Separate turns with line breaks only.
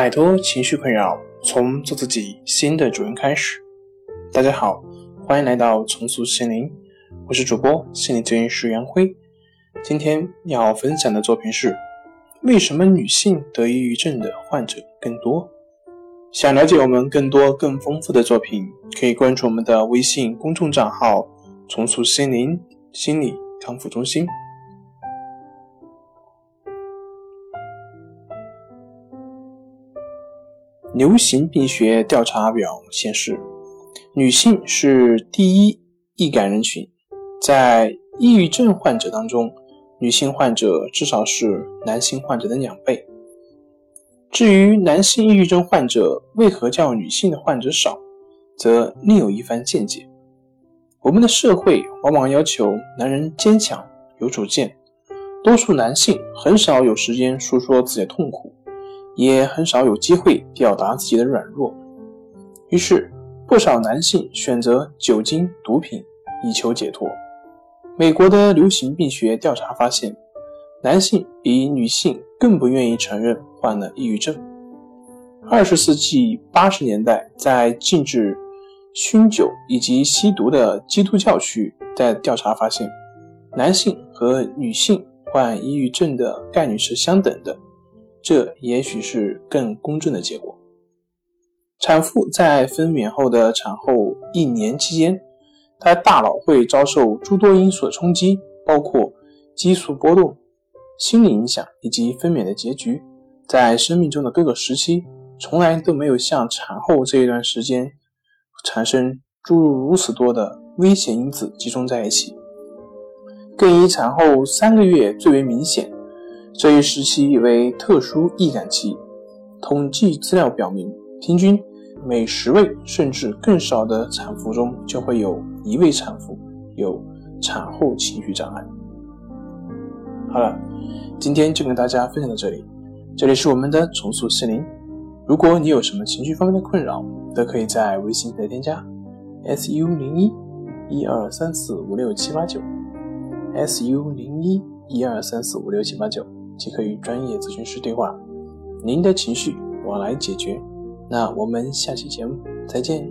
摆脱情绪困扰，从做自己新的主人开始。大家好，欢迎来到重塑心灵，我是主播心理咨询师杨辉。今天要分享的作品是：为什么女性得抑郁症的患者更多？想了解我们更多更丰富的作品，可以关注我们的微信公众账号“重塑心灵心理康复中心”。流行病学调查表显示，女性是第一易感人群。在抑郁症患者当中，女性患者至少是男性患者的两倍。至于男性抑郁症患者为何较女性的患者少，则另有一番见解。我们的社会往往要求男人坚强有主见，多数男性很少有时间诉说自己的痛苦。也很少有机会表达自己的软弱，于是不少男性选择酒精、毒品以求解脱。美国的流行病学调查发现，男性比女性更不愿意承认患了抑郁症。二十世纪八十年代，在禁止酗酒以及吸毒的基督教区，在调查发现，男性和女性患抑郁症的概率是相等的。这也许是更公正的结果。产妇在分娩后的产后一年期间，她大脑会遭受诸多因素的冲击，包括激素波动、心理影响以及分娩的结局。在生命中的各个时期，从来都没有像产后这一段时间产生诸如如此多的危险因子集中在一起，更以产后三个月最为明显。这一时期为特殊易感期。统计资料表明，平均每十位甚至更少的产妇中就会有一位产妇有产后情绪障碍。好了，今天就跟大家分享到这里。这里是我们的重塑心灵。如果你有什么情绪方面的困扰，都可以在微信来添加 s u 零一一二三四五六七八九 s u 零一一二三四五六七八九。即可与专业咨询师对话，您的情绪我来解决。那我们下期节目再见。